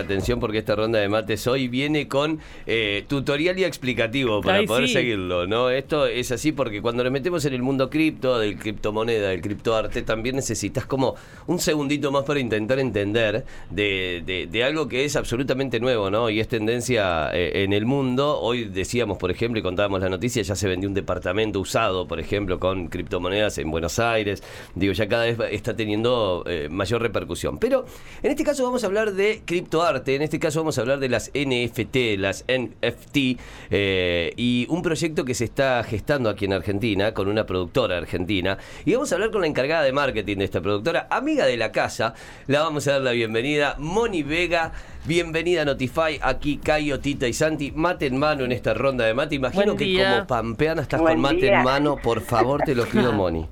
Atención porque esta ronda de mates hoy viene con eh, tutorial y explicativo para Ay, poder sí. seguirlo, ¿no? Esto es así porque cuando nos metemos en el mundo cripto, del criptomoneda, del criptoarte, también necesitas como un segundito más para intentar entender de, de- de algo que es absolutamente nuevo, ¿no? Y es tendencia eh, en el mundo. Hoy decíamos, por ejemplo, y contábamos la noticia, ya se vendió un departamento usado, por ejemplo, con criptomonedas en Buenos Aires. Digo, ya cada vez está teniendo eh, mayor repercusión. Pero en este caso vamos a hablar de criptoarte, en este caso vamos a hablar de las NFT, las NFT, eh, y un proyecto que se está gestando aquí en Argentina con una productora argentina. Y vamos a hablar con la encargada de marketing de esta productora, amiga de la casa. La vamos a dar la bienvenida, Moni Vega. Bienvenida a Notify, aquí Cayo, Tita y Santi, mate en mano en esta ronda de mate. Imagino Buen que día. como pampeana estás Buen con mate día. en mano, por favor te lo pido, Moni.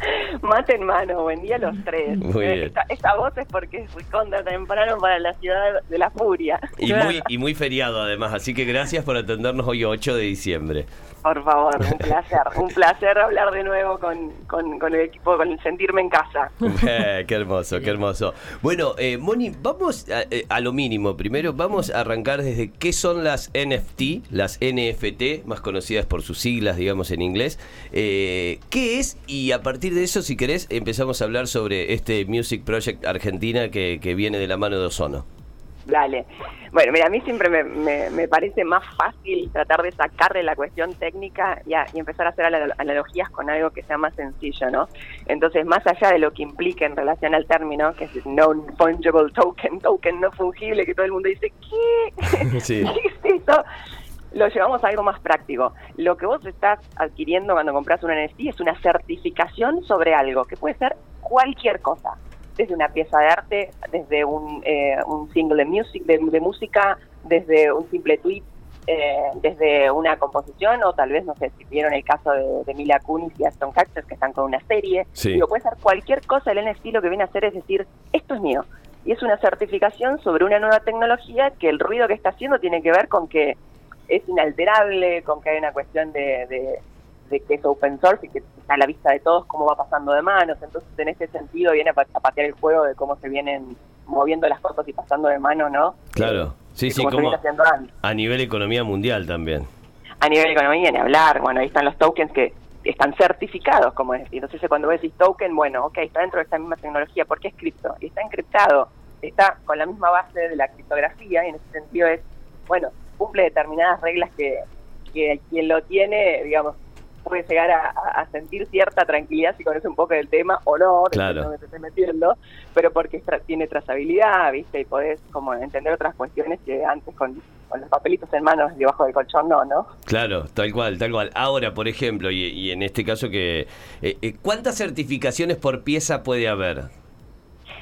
Mate en mano, buen día a los tres. Muy Eh, bien. Esta, esta voz es porque fui contra temprano para la ciudad de la furia. Y Claro. muy, y muy feriado además, así que gracias por atendernos hoy 8 de diciembre. Por favor, un placer. un placer hablar de nuevo con, con, con el equipo, con el sentirme en casa. Eh, qué hermoso, qué hermoso. Bueno, eh, Moni, vamos a, eh, a lo mínimo. Primero vamos a arrancar desde qué son las NFT, las NFT, más conocidas por sus siglas, digamos en inglés. Eh, ¿Qué es? Y a partir de eso, si querés, empezamos a hablar sobre este Music Project Argentina que, que viene de la mano de Ozono. Dale. Bueno, mira, a mí siempre me, me, me parece más fácil tratar de sacarle la cuestión técnica y, a- y empezar a hacer anal- analogías con algo que sea más sencillo, ¿no? Entonces, más allá de lo que implica en relación al término, que es non-fungible token, token no fungible, que todo el mundo dice, ¿qué? Sí. ¿Qué es eso? Lo llevamos a algo más práctico. Lo que vos estás adquiriendo cuando compras un NFT es una certificación sobre algo, que puede ser cualquier cosa desde una pieza de arte, desde un, eh, un single de, music, de, de música, desde un simple tweet, eh, desde una composición, o tal vez, no sé, si vieron el caso de, de Mila Kunis y Aston Kutcher, que están con una serie. Sí. Digo, puede ser cualquier cosa, el NFT lo que viene a hacer es decir, esto es mío. Y es una certificación sobre una nueva tecnología que el ruido que está haciendo tiene que ver con que es inalterable, con que hay una cuestión de, de- de que es open source y que está a la vista de todos cómo va pasando de manos. Entonces, en ese sentido, viene a, pa- a patear el juego de cómo se vienen moviendo las cosas y pasando de mano, ¿no? Claro, sí, Y sí, como a nivel economía mundial también. A nivel economía, ni hablar. Bueno, ahí están los tokens que están certificados, como es. Entonces, cuando vos decís token, bueno, ok, está dentro de esta misma tecnología. ¿Por qué es cripto? Y está encriptado. Está con la misma base de la criptografía y en ese sentido es, bueno, cumple determinadas reglas que, que quien lo tiene, digamos, puede llegar a, sentir cierta tranquilidad si conoce un poco del tema o no, depende Claro. de dónde te estés metiendo, pero porque tra- tiene trazabilidad, ¿viste? Y podés como entender otras cuestiones que antes con, con los papelitos en manos debajo del colchón no, ¿no? Claro, tal cual, tal cual. Ahora, por ejemplo, y, y en este caso que... eh, eh, ¿Cuántas certificaciones por pieza puede haber?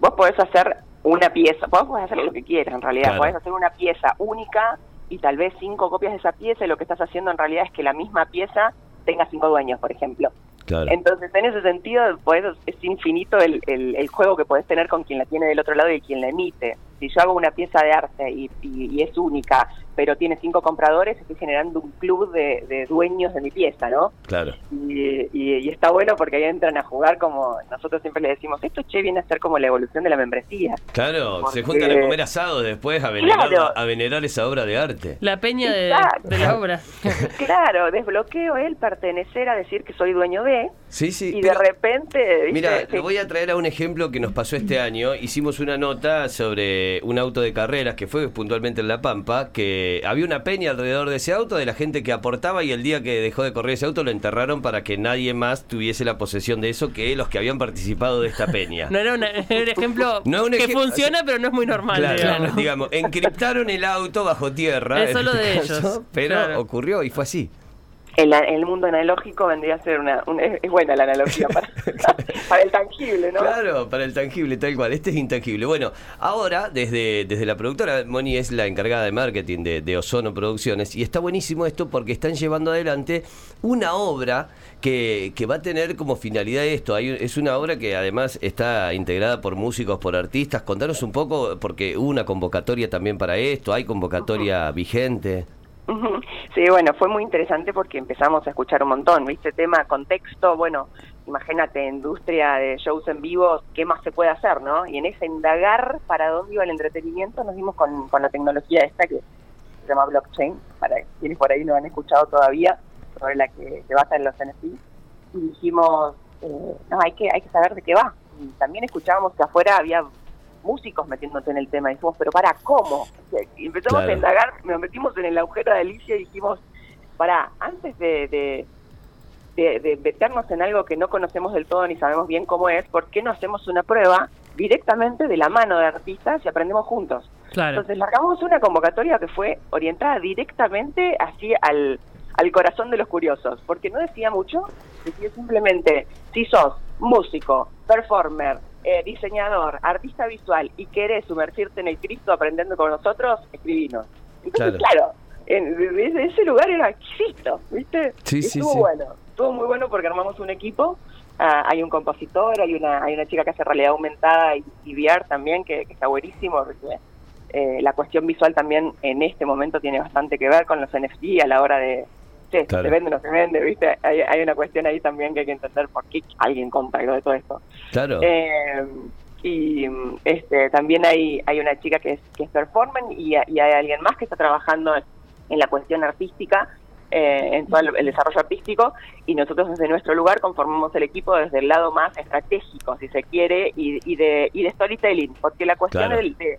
Vos podés hacer una pieza, vos podés hacer lo que quieras en realidad, Claro. podés hacer una pieza única y tal vez cinco copias de esa pieza y lo que estás haciendo en realidad es que la misma pieza tenga cinco dueños, por ejemplo. Claro. Entonces, en ese sentido, podés- es infinito el, el- el juego que podés tener con quien la tiene del otro lado y quien la emite. Si yo hago una pieza de arte y, y- y es única, pero tiene cinco compradores, estoy generando un club de, de dueños de mi pieza, ¿no? Claro. Y, y- y está bueno porque ahí entran a jugar como nosotros siempre le decimos, esto che viene a ser como la evolución de la membresía. Claro, se juntan a comer asado después a venerar, Claro. a venerar esa obra de arte. La peña de, la obra. claro, desbloqueo el pertenecer a decir que soy dueño de, Sí, sí. y pero- de repente... ¿viste? Mira, Sí. le voy a traer a un ejemplo que nos pasó este año. Hicimos una nota sobre un auto de carreras que fue puntualmente en La Pampa, que había una peña alrededor de ese auto de la gente que aportaba y el día que dejó de correr ese auto lo enterraron para que nadie más tuviese la posesión de eso que los que habían participado de esta peña. No era, una- era un ejemplo No, un que funciona, pero no es muy normal. Claro, digamos. digamos, encriptaron el auto bajo tierra. Es solo de caso, ellos, Pero claro. ocurrió y fue así. El, el mundo analógico vendría a ser una, una- es, buena la analogía para, para el tangible, ¿no? Claro, para el tangible, tal cual. Este es intangible. Bueno, ahora, desde, desde la productora, Moni es la encargada de marketing de, de Ozono Producciones, y está buenísimo esto porque están llevando adelante una obra que, que va a tener como finalidad esto. Hay, es una obra que además está integrada por músicos, por artistas. Contanos un poco, porque hubo una convocatoria también para esto, hay convocatoria vigente. Sí, bueno, fue muy interesante porque empezamos a escuchar un montón, ¿viste? Tema, contexto, bueno, imagínate, industria de shows en vivo, ¿qué más se puede hacer, no? Y en ese indagar para dónde iba el entretenimiento nos dimos con, con la tecnología esta que se llama blockchain, para quienes por ahí no han escuchado todavía, sobre la que se basa en los NFT, y dijimos, eh, no, hay que, hay que saber de qué va. Y también escuchábamos que afuera había músicos metiéndose en el tema y dijimos, pero para, ¿cómo? Y empezamos Claro. a indagar, nos metimos en el agujero de Alicia y dijimos, para, antes de, de, de, de meternos en algo que no conocemos del todo ni sabemos bien cómo es, ¿por qué no hacemos una prueba directamente de la mano de artistas y aprendemos juntos? Claro. Entonces largamos una convocatoria que fue orientada directamente así al, al corazón de los curiosos, porque no decía mucho, decía simplemente, si sos músico, performer, eh, diseñador, artista visual y querés sumergirte en el Cristo aprendiendo con nosotros, escribinos. Entonces, claro, en, desde ese lugar era Cristo, ¿viste? Sí, Y sí, estuvo sí. bueno, estuvo muy bueno porque armamos un equipo. Ah, hay un compositor, hay una hay una chica que hace realidad aumentada y, y VR también, que, que está buenísimo. porque, eh, la cuestión visual también en este momento tiene bastante que ver con los NFT a la hora de, che, Claro. se vende o no se vende, ¿viste? Hay, hay una cuestión ahí también que hay que entender por qué alguien compra algo de todo esto. Claro. Eh, y este también hay hay una chica que es, que es performer y, y hay alguien más que está trabajando en, en la cuestión artística, eh, en todo el, el desarrollo artístico, y nosotros desde nuestro lugar conformamos el equipo desde el lado más estratégico, si se quiere, y, y de, y de storytelling, porque la cuestión Claro. del- de,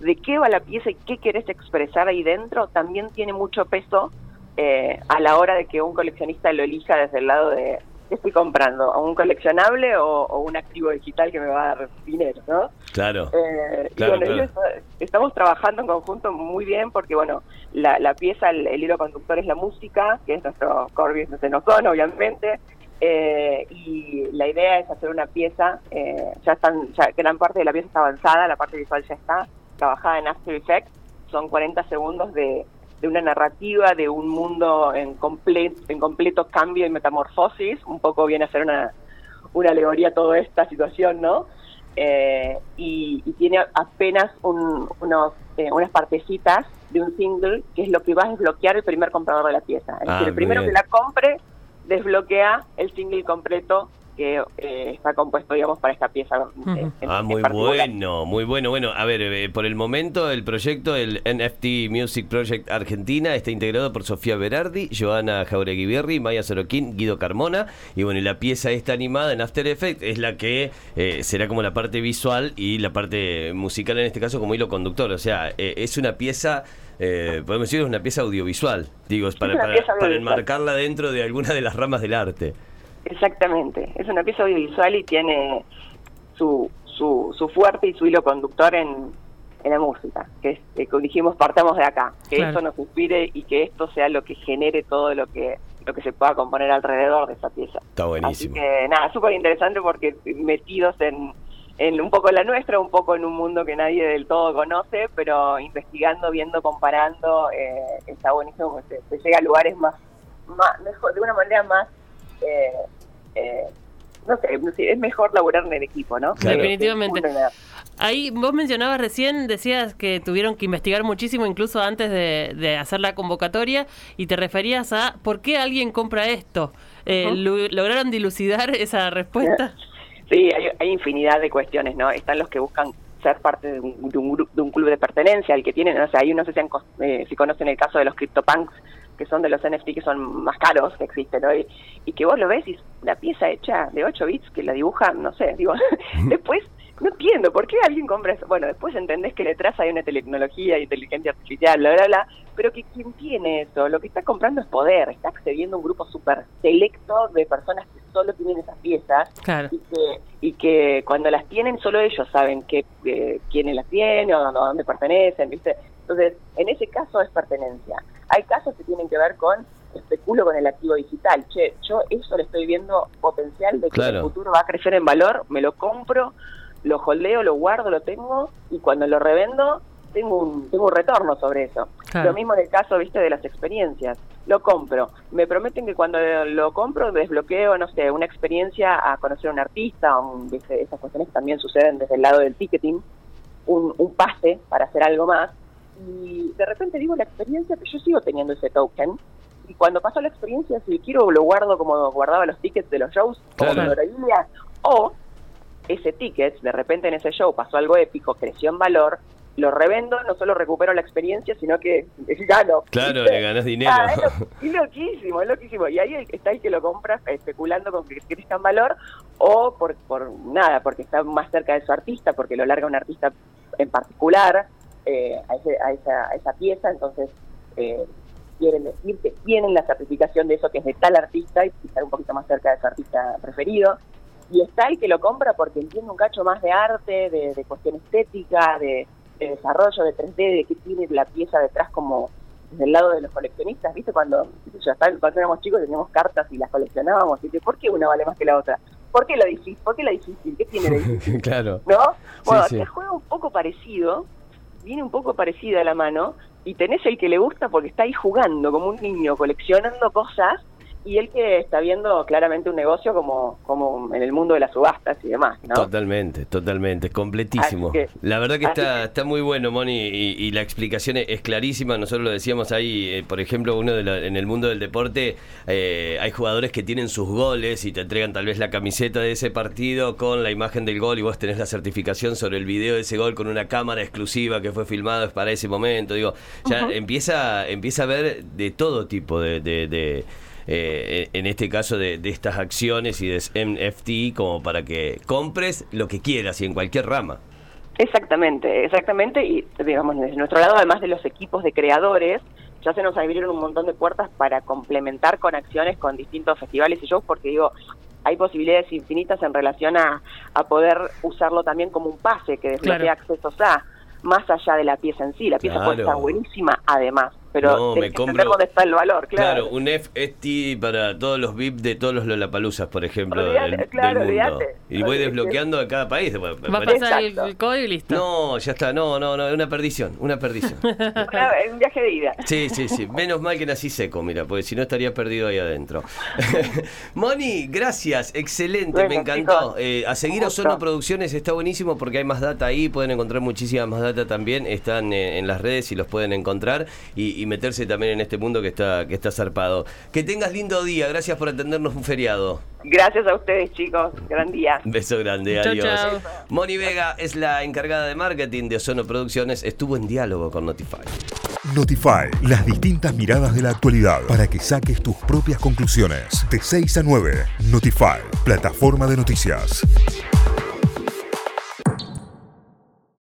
de qué va la pieza y qué querés expresar ahí dentro también tiene mucho peso eh, a la hora de que un coleccionista lo elija desde el lado de qué estoy comprando, ¿un coleccionable o, o un activo digital que me va a dar dinero, ¿no? Claro. Eh, y bueno, claro. ellos, eh, estamos trabajando en conjunto muy bien porque, bueno, la, la pieza, el, el hilo conductor es la música, que es nuestro core business en Ozone, obviamente, eh, y la idea es hacer una pieza, eh, ya están, ya gran parte de la pieza está avanzada, la parte visual ya está trabajada en After Effects, son 40 segundos de, de una narrativa de un mundo en, en completo cambio y metamorfosis, un poco viene a ser una, una alegoría a toda esta situación, ¿no? Eh, y, y tiene apenas un- unos, eh, unas partecitas de un single que es lo que va a desbloquear el primer comprador de la pieza. Es Ah, decir, el primero bien. que la compre desbloquea el single completo que eh, está compuesto, digamos, para esta pieza. eh, en- Ah, en muy particular. bueno, muy bueno. Bueno, a ver, eh, por el momento el proyecto, el NFT Music Project Argentina, está integrado por Sofía Berardi, Joana Jauregui Berri, Maya Soroquín, Guido Carmona. Y bueno, y la pieza esta animada en After Effects es la que eh, será como la parte visual y la parte musical en este caso como hilo conductor. O sea, eh, es una pieza... eh, podemos decir es una pieza audiovisual, digo, es para, para, enmarcarla dentro de alguna de las ramas del arte. Exactamente, es una pieza audiovisual y tiene su, su, su fuerte y su hilo conductor en, en la música, que es, eh, como dijimos, partamos de acá, que Claro. eso nos inspire y que esto sea lo que genere todo lo que lo que se pueda componer alrededor de esa pieza. Está buenísimo. Así que nada, súper interesante porque metidos en, en un poco en la nuestra, un poco en un mundo que nadie del todo conoce, pero investigando, viendo, comparando, eh, está buenísimo, porque se, se llega a lugares más, más mejor, de una manera más, eh, eh, no sé, no sé, es mejor laburar en el equipo, ¿no? Claro. Definitivamente. Ahí vos mencionabas recién, decías que tuvieron que investigar muchísimo incluso antes de, de hacer la convocatoria y te referías a por qué alguien compra esto. Eh, ¿Lograron dilucidar esa respuesta? Sí, hay, hay infinidad de cuestiones, ¿no? Están los que buscan ser parte de un, de un, gru- de un club de pertenencia, el que tienen, o sea, ahí no sé si, han eh, si conocen el caso de los CryptoPunks, que son de los NFT que son más caros que existen hoy, y que vos lo ves y es una pieza hecha de 8 bits que la dibujan, no sé, digo, después no entiendo por qué alguien compra eso. Bueno, después entendés que detrás hay una tecnología, inteligencia artificial, bla, bla, bla, pero que quien tiene eso, lo que está comprando es poder, está accediendo a un grupo súper selecto de personas que solo tienen esas piezas Claro. y que, y que cuando las tienen solo ellos saben que, eh, quiénes las tienen o a dónde pertenecen, ¿viste? Entonces, en ese caso es pertenencia. Hay casos que tienen que ver con especulo con el activo digital. Che, yo eso le estoy viendo potencial de que en el futuro va a crecer en valor, me lo compro, lo holdeo, lo guardo, lo tengo y cuando lo revendo tengo un, tengo un retorno sobre eso. Claro. Lo mismo en el caso, viste, de las experiencias. Lo compro. Me prometen que cuando lo compro desbloqueo, no sé, una experiencia a conocer a un artista, un- ¿viste? esas cuestiones también suceden desde el lado del ticketing, un, un pase para hacer algo más. Y de repente digo la experiencia, que yo sigo teniendo ese token, y cuando pasó la experiencia, si quiero lo guardo como guardaba los tickets de los shows, como o ese ticket, de repente en ese show pasó algo épico, creció en valor, lo revendo, no solo recupero la experiencia, sino que gano. Claro, ¿viste? le ganás dinero. Ah, es, lo- es loquísimo, es loquísimo. Y ahí está el que lo compra especulando con que crezca en valor o por, por nada, porque está más cerca de su artista, porque lo larga un artista en particular eh, a, ese- a esa, a esa pieza, entonces eh, quieren decir que tienen la certificación de eso que es de tal artista y estar un poquito más cerca de su artista preferido. Y está el que lo compra porque entiende un cacho más de arte, de, de cuestión estética, de, de desarrollo, de 3D, de qué tiene la pieza detrás como desde el lado de los coleccionistas, ¿viste? Cuando, yo, hasta cuando éramos chicos teníamos cartas y las coleccionábamos, ¿viste? ¿Por qué una vale más que la otra? ¿Por qué la difícil? ¿Por qué la difícil? ¿Qué tiene de difícil? claro. ¿No? Bueno, sí. juega un poco parecido, viene un poco parecida a la mano, y tenés el que le gusta porque está ahí jugando como un niño, coleccionando cosas, y el que está viendo claramente un negocio como, como en el mundo de las subastas y demás, ¿no? Totalmente, totalmente, completísimo. Que- la verdad que está, que- está muy bueno, Moni, y, y la explicación es, es clarísima. Nosotros lo decíamos ahí, eh, por ejemplo, uno de la- en el mundo del deporte, eh, hay jugadores que tienen sus goles y te entregan tal vez la camiseta de ese partido con la imagen del gol y vos tenés la certificación sobre el video de ese gol con una cámara exclusiva que fue filmada para ese momento. Digo, ya empieza, empieza a ver de todo tipo de... de- de, eh, en este caso de, de estas acciones y de NFT como para que compres lo que quieras y en cualquier rama. Exactamente, exactamente. Y digamos, desde nuestro lado, además de los equipos de creadores, ya se nos abrieron un montón de puertas para complementar con acciones con distintos festivales y shows, porque digo, hay posibilidades infinitas en relación a, a poder usarlo también como un pase que desbloquea Claro. accesos a, más allá de la pieza en sí. La pieza puede Claro. estar buenísima, además, pero No, tenés me que entender compro- dónde está el valor, Claro, claro. un FST para todos los VIP de todos los Lollapaloozas, por ejemplo, del, claro, del mundo. olvídate. Y voy desbloqueando a cada país. Va a pasar el, código y listo. No, ya está, no, no, no, es una perdición, una perdición. Una- es un viaje de ida. Sí, sí, sí. Menos mal que nací seco, mira, porque si no estaría perdido ahí adentro. Moni, gracias, excelente, Bueno, me encantó. Eh, a seguir Ozono. Producciones está buenísimo porque hay más data ahí, pueden encontrar muchísima más data también, están eh, en las redes y los pueden encontrar y, y meterse también en este mundo que está, que está zarpado. Que tengas lindo día, gracias por atendernos un feriado. Gracias a ustedes, chicos. Gran día. Beso grande, Chau, adiós. chau. Moni Vega es la encargada de marketing de Ozono Producciones, estuvo en diálogo con Notify. Notify, las distintas miradas de la actualidad para que saques tus propias conclusiones. De 6 a 9, Notify, plataforma de noticias.